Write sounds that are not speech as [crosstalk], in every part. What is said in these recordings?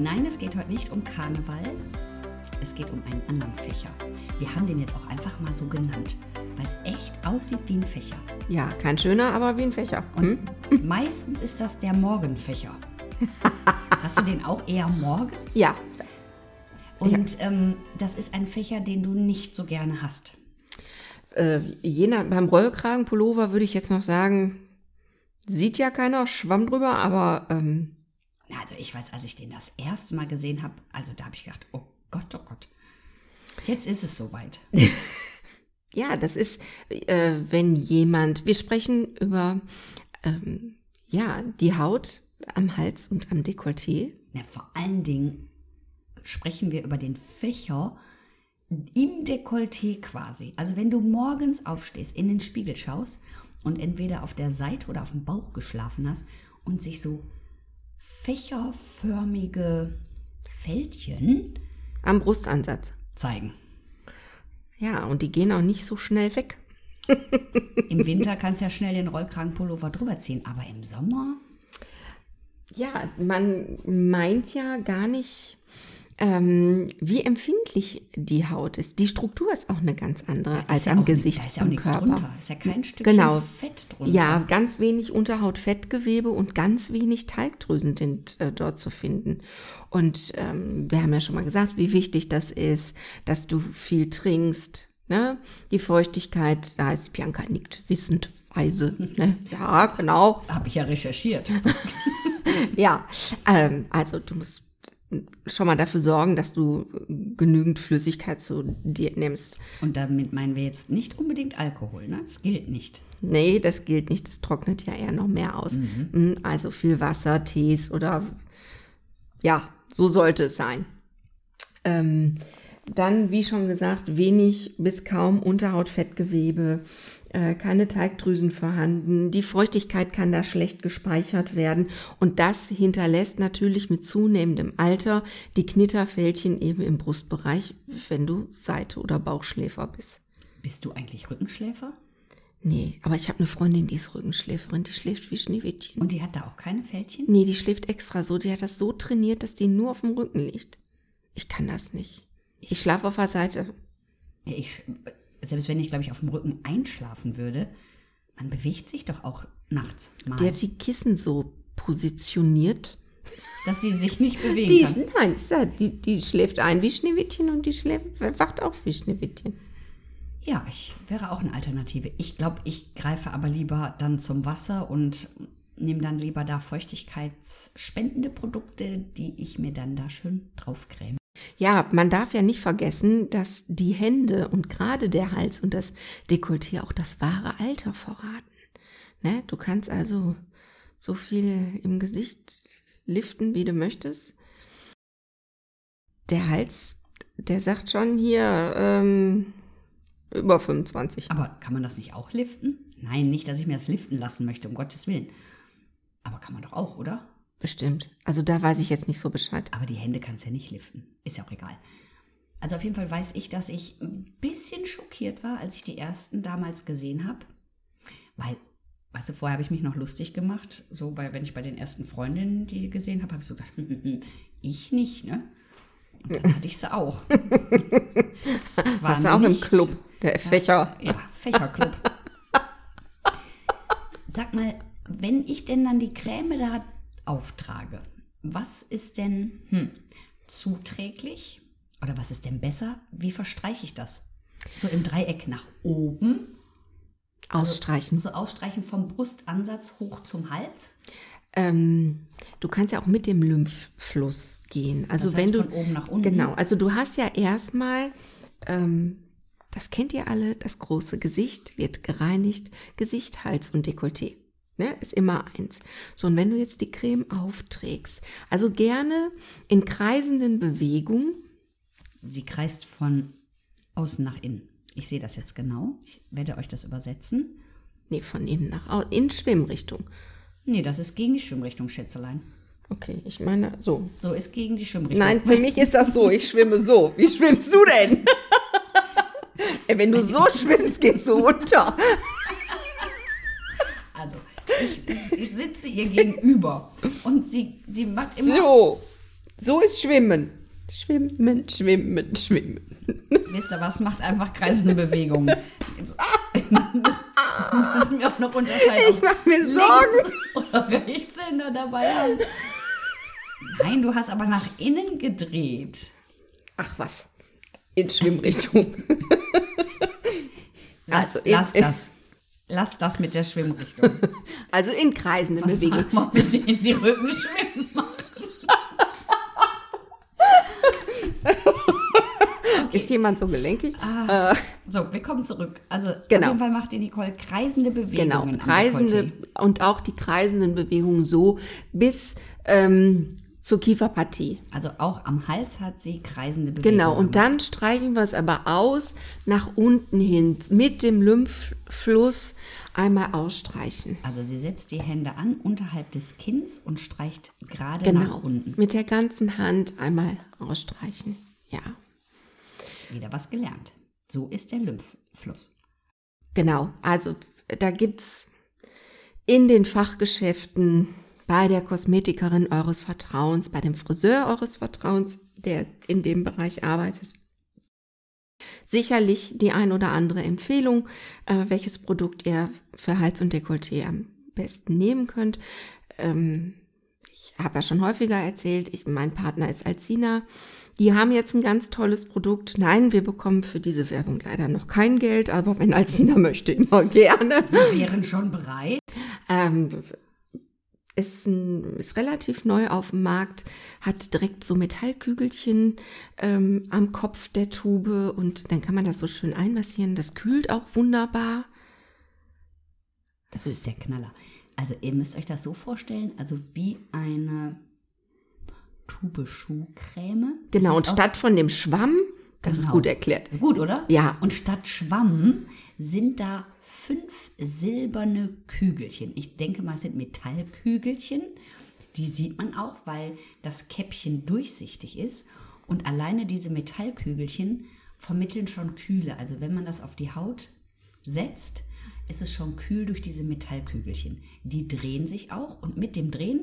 Nein, es geht heute nicht um Karneval. Es geht um einen anderen Fächer. Wir haben den jetzt auch einfach mal so genannt, weil es echt aussieht wie ein Fächer. Ja, kein schöner, aber wie ein Fächer. Und hm? [laughs] meistens ist das der Morgenfächer. [laughs] Hast du den auch eher morgens? Ja. Und ja. Ähm, das ist ein Fächer, den du nicht so gerne hast. Äh, je nach, beim Rollkragenpullover würde ich jetzt noch sagen, sieht ja keiner, Schwamm drüber, aber ähm, also ich weiß, als ich den das erste Mal gesehen habe, also da habe ich gedacht, oh Gott, oh Gott, jetzt ist es soweit. [laughs] ja, das ist, äh, wenn jemand, wir sprechen über, ähm, ja, die Haut am Hals und am Dekolleté. Ja, vor allen Dingen sprechen wir über den Fächer im Dekolleté quasi. Also wenn du morgens aufstehst, in den Spiegel schaust und entweder auf der Seite oder auf dem Bauch geschlafen hast und sich so fächerförmige Fältchen am Brustansatz zeigen. Ja, und die gehen auch nicht so schnell weg. Im [laughs] Winter kannst du ja schnell den Rollkragenpullover drüber ziehen, aber im Sommer? Ja, man meint ja gar nicht, ähm, wie empfindlich die Haut ist. Die Struktur ist auch eine ganz andere als ja am auch, Gesicht da ist ja auch Körper. Drunter. Da ist ja kein Stückchen genau. Fett drunter. Ja, ganz wenig Unterhautfettgewebe und ganz wenig Talgdrüsen sind äh, dort zu finden. Und ähm, wir haben ja schon mal gesagt, wie wichtig das ist, dass du viel trinkst. Ne? Die Feuchtigkeit, da ist Bianca nickt wissendweise. Ne? [laughs] Ja, genau. Habe ich ja recherchiert. [laughs] ja, ähm, also du musst schon mal dafür sorgen, dass du genügend Flüssigkeit zu dir nimmst. Und damit meinen wir jetzt nicht unbedingt Alkohol, ne? Das gilt nicht. Nee, das gilt nicht. Das trocknet ja eher noch mehr aus. Mhm. mhm. Also viel Wasser, Tees oder ja, so sollte es sein. Ähm, dann, wie schon gesagt, wenig bis kaum Unterhautfettgewebe, äh, keine Teigdrüsen vorhanden, die Feuchtigkeit kann da schlecht gespeichert werden und das hinterlässt natürlich mit zunehmendem Alter die Knitterfältchen eben im Brustbereich, wenn du Seite- oder Bauchschläfer bist. Bist du eigentlich Rückenschläfer? Nee, aber ich habe eine Freundin, die ist Rückenschläferin, die schläft wie Schneewittchen. Und die hat da auch keine Fältchen? Nee, die schläft extra so, die hat das so trainiert, dass die nur auf dem Rücken liegt. Ich kann das nicht. Ich schlafe auf der Seite. Ich, selbst wenn ich, glaube ich, auf dem Rücken einschlafen würde, man bewegt sich doch auch nachts mal. Die hat die Kissen so positioniert. Dass sie sich nicht [laughs] bewegen die, kann. Nein, die, die schläft ein wie Schneewittchen und die schläft, wacht auf wie Schneewittchen. Ja, ich wäre auch eine Alternative. Ich glaube, ich greife aber lieber dann zum Wasser und nehme dann lieber da feuchtigkeitsspendende Produkte, die ich mir dann da schön draufcreme. Ja, man darf ja nicht vergessen, dass die Hände und gerade der Hals und das Dekolleté auch das wahre Alter verraten. Ne? Du kannst also so viel im Gesicht liften, wie du möchtest. Der Hals, der sagt schon hier ähm, über 25. Aber kann man das nicht auch liften? Nein, nicht, dass ich mir das liften lassen möchte, um Gottes Willen. Aber kann man doch auch, oder? Bestimmt. Also da weiß ich jetzt nicht so Bescheid. Aber die Hände kannst du ja nicht liften. Ist ja auch egal. Also auf jeden Fall weiß ich, dass ich ein bisschen schockiert war, als ich die ersten damals gesehen habe. Weil, weißt du, vorher habe ich mich noch lustig gemacht. So, bei, wenn ich bei den ersten Freundinnen die gesehen habe, habe ich so gedacht, [laughs] ich nicht, ne? Und dann hatte ich sie auch. [laughs] Warst du auch im Club, der Fächer. Ja, Fächerclub. [laughs] Sag mal, wenn ich denn dann die Creme da auftrage. Was ist denn hm, zuträglich oder was ist denn besser? Wie verstreiche ich das? So im Dreieck nach oben. Ausstreichen. Also, so ausstreichen vom Brustansatz hoch zum Hals. Ähm, du kannst ja auch mit dem Lymphfluss gehen. Also das heißt wenn du von oben nach unten. Genau. Also du hast ja erstmal, ähm, das kennt ihr alle, das große Gesicht wird gereinigt, Gesicht, Hals und Dekolleté. Ne, ist immer eins. So, und wenn du jetzt die Creme aufträgst, also gerne in kreisenden Bewegungen. Sie kreist von außen nach innen. Ich sehe das jetzt genau. Ich werde euch das übersetzen. Nee, von innen nach außen, in Schwimmrichtung. Nee, das ist gegen die Schwimmrichtung, Schätzelein. Okay, ich meine so. So ist gegen die Schwimmrichtung. Nein, für mich ist das so. Ich schwimme so. Wie schwimmst du denn? [laughs] Ey, wenn du so [laughs] schwimmst, gehst du unter. Ich, ich sitze ihr gegenüber und sie, sie macht immer. So. So ist Schwimmen. Schwimmen, schwimmen, schwimmen. Wisst ihr was? Macht einfach kreisende Bewegungen. Jetzt müssen wir auch noch unterscheiden. Ich mach mir Sorgen. Oder Rechtshänder dabei haben. Nein, du hast aber nach innen gedreht. Ach was. In Schwimmrichtung. Lass, Also in- lass das. Lass das mit der Schwimmrichtung. [laughs] Also in kreisende Was Bewegungen. wir mit denen, die Rücken schwimmen machen? [laughs] Ist jemand so gelenkig? So, wir kommen zurück. Also Genau. auf jeden Fall macht die Nicole kreisende Bewegungen. Genau, kreisende und auch die kreisenden Bewegungen so bis ähm, zur Kieferpartie. Also auch am Hals hat sie kreisende Bewegungen. Genau, und dann streichen wir es aber aus nach unten hin mit dem Lymphfluss einmal ausstreichen. Also sie setzt die Hände an unterhalb des Kinns und streicht gerade Genau, nach unten. mit der ganzen Hand einmal ausstreichen. Ja, Wieder was gelernt. So ist der Lymphfluss. genau. Also da gibt's in den Fachgeschäften bei der Kosmetikerin eures Vertrauens, bei dem Friseur eures Vertrauens, der in dem Bereich arbeitet, sicherlich die ein oder andere Empfehlung, äh, welches Produkt ihr für Hals und Dekolleté am besten nehmen könnt. Ähm, ich habe ja schon häufiger erzählt, ich, mein Partner ist Alcina. Die haben jetzt ein ganz tolles Produkt. Nein, wir bekommen für diese Werbung leider noch kein Geld, aber wenn Alcina [laughs] möchte, immer gerne. Wir wären schon bereit. Ähm, ist, ein, ist relativ neu auf dem Markt, hat direkt so Metallkügelchen ähm, am Kopf der Tube und dann kann man das so schön einmassieren. Das kühlt auch wunderbar. Das ist der Knaller. Also ihr müsst euch das so vorstellen, also wie eine Tube Schuhcreme. Genau, ist und statt von dem Schwamm, das ist Genau. gut erklärt. Gut, oder? Ja. Und statt Schwamm sind da fünf silberne Kügelchen. Ich denke mal, es sind Metallkügelchen. Die sieht man auch, weil das Käppchen durchsichtig ist. Und alleine diese Metallkügelchen vermitteln schon Kühle. Also wenn man das auf die Haut setzt, ist es schon kühl durch diese Metallkügelchen. Die drehen sich auch und mit dem Drehen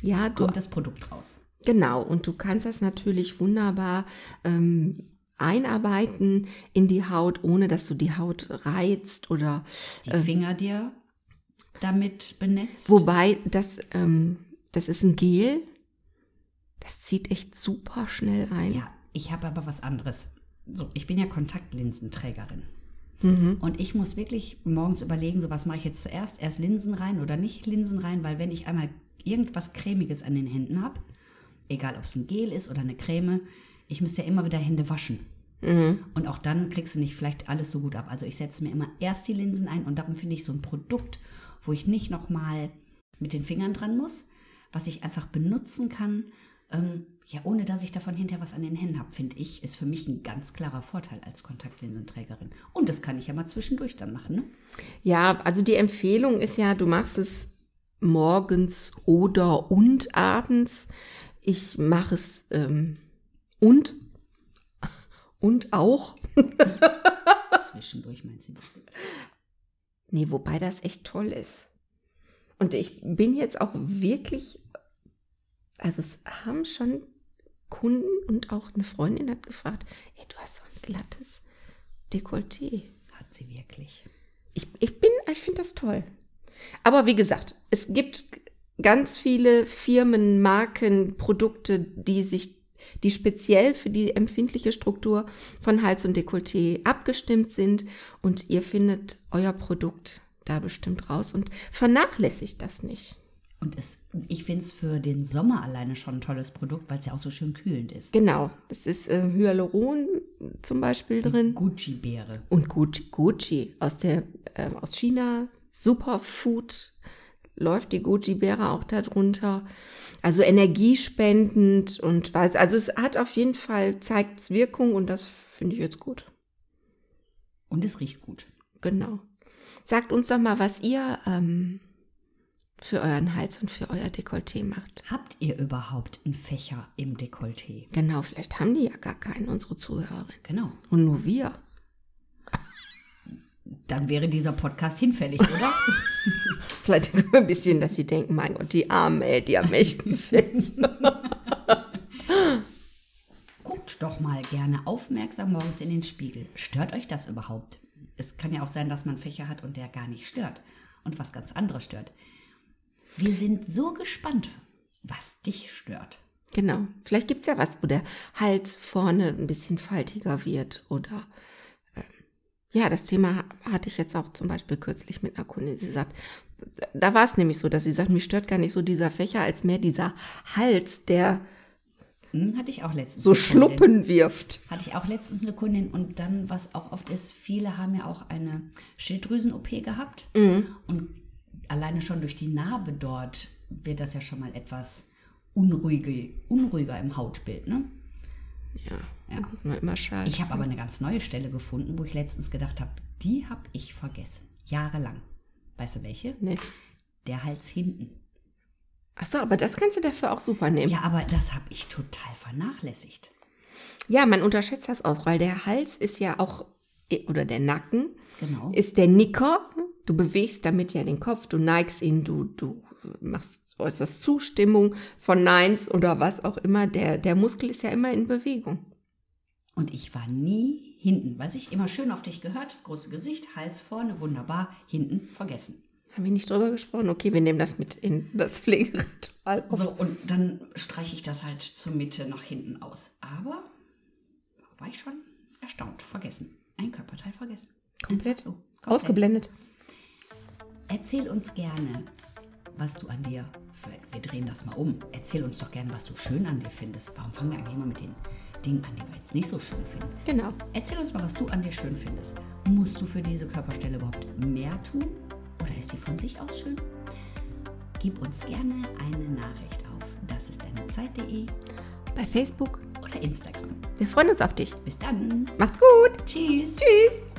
Ja, kommt das Produkt raus. genau. Und du kannst das natürlich wunderbar ähm, einarbeiten in die Haut, ohne dass du die Haut reizt oder Die Finger dir damit benetzt. Wobei, das, ähm, das ist ein Gel. Das zieht echt super schnell ein. Ja, ich habe aber was anderes. So, ich bin ja Kontaktlinsenträgerin. Und ich muss wirklich morgens überlegen, so was mache ich jetzt zuerst? Erst Linsen rein oder nicht Linsen rein, weil wenn ich einmal irgendwas Cremiges an den Händen habe, egal ob es ein Gel ist oder eine Creme, ich müsste ja immer wieder Hände waschen. Und auch dann kriegst du nicht vielleicht alles so gut ab. Also ich setze mir immer erst die Linsen ein und darum finde ich so ein Produkt, wo ich nicht nochmal mit den Fingern dran muss, was ich einfach benutzen kann, ähm, ja, ohne dass ich davon hinterher was an den Händen habe, finde ich, ist für mich ein ganz klarer Vorteil als Kontaktlinsenträgerin. Und das kann ich ja mal zwischendurch dann machen, ne? Ja, also die Empfehlung ist ja, du machst es morgens oder und abends. Ich mache es ähm, und und auch. [laughs] Zwischendurch meint sie bestimmt. Nee, wobei das echt toll ist. Und ich bin jetzt auch wirklich, also es haben schon Kunden und auch eine Freundin hat gefragt, ey, du hast so ein glattes Dekolleté. Hat sie wirklich. Ich, ich bin, ich finde das toll. Aber wie gesagt, es gibt ganz viele Firmen, Marken, Produkte, die sich, die speziell für die empfindliche Struktur von Hals und Dekolleté abgestimmt sind und ihr findet euer Produkt da bestimmt raus und vernachlässigt das nicht. Und es, ich finde es für den Sommer alleine schon ein tolles Produkt, weil es ja auch so schön kühlend ist. Genau, es ist äh, Hyaluron zum Beispiel drin und Gucci-Beere. Gucci, Gucci aus der äh, aus China, Superfood läuft die Goji-Beere auch darunter. Also energiespendend und was. Also es hat auf jeden Fall, zeigt Wirkung und das finde ich jetzt gut. Und es riecht gut. Genau. Sagt uns doch mal, was ihr ähm, für euren Hals und für euer Dekolleté macht. Habt ihr überhaupt einen Fächer im Dekolleté? Genau, vielleicht haben die ja gar keinen, unsere Zuhörerin. Genau. Und nur wir. Dann wäre dieser Podcast hinfällig, oder? [laughs] Vielleicht ein bisschen, dass sie denken, mein Gott, die Armen, ey, die haben echt einen Fächer. [laughs] Guckt doch mal gerne aufmerksam morgens in den Spiegel. Stört euch das überhaupt? Es kann ja auch sein, dass man Fächer hat und der gar nicht stört und was ganz anderes stört. Wir sind so gespannt, was dich stört. Genau. Vielleicht gibt's ja was, wo der Hals vorne ein bisschen faltiger wird oder ja, das Thema hatte ich jetzt auch zum Beispiel kürzlich mit einer Kundin. Sie sagt, da war es nämlich so, dass sie sagt, mich stört gar nicht so dieser Fächer, als mehr dieser Hals, der Hm, hatte ich auch letztens. so. Schluppen wirft. Hatte ich auch letztens eine Kundin und dann, was auch oft ist, viele haben ja auch eine Schilddrüsen-OP gehabt und alleine schon durch die Narbe dort wird das ja schon mal etwas unruhige, unruhiger im Hautbild, ne? Ja, ja. muss man immer schauen. Ich habe aber eine ganz neue Stelle gefunden, wo ich letztens gedacht habe, die habe ich vergessen. Jahrelang. Weißt du welche? nee. Der Hals hinten. Ach so, aber das kannst du dafür auch super nehmen. Ja, aber das habe ich total vernachlässigt. Ja, man unterschätzt das auch, weil der Hals ist ja auch, oder der Nacken, Genau. ist der Nicker. Du bewegst damit ja den Kopf, du neigst ihn, du, du machst, äußerst Zustimmung von Neins oder was auch immer. Der, der Muskel ist ja immer in Bewegung. Und ich war nie hinten. Weiß ich, immer schön auf dich gehört, das große Gesicht, Hals vorne, wunderbar, hinten vergessen. Haben wir nicht drüber gesprochen? Okay, wir nehmen das mit in das [laughs] Pflegeritual. So, und dann streiche ich das halt zur Mitte nach hinten aus. Aber war ich schon erstaunt. Vergessen. Ein Körperteil vergessen. Komplett so. Komplett. ausgeblendet. Erzähl uns gerne, was du an dir, wir drehen das mal um, erzähl uns doch gerne, was du schön an dir findest. Warum fangen wir eigentlich immer mit den Dingen an, die wir jetzt nicht so schön finden? Genau. Erzähl uns mal, was du an dir schön findest. Musst du für diese Körperstelle überhaupt mehr tun? Oder ist die von sich aus schön? Gib uns gerne eine Nachricht auf das ist deine Zeit.de Bei Facebook. oder Instagram. Wir freuen uns auf dich. Bis dann. Macht's gut. Tschüss. Tschüss.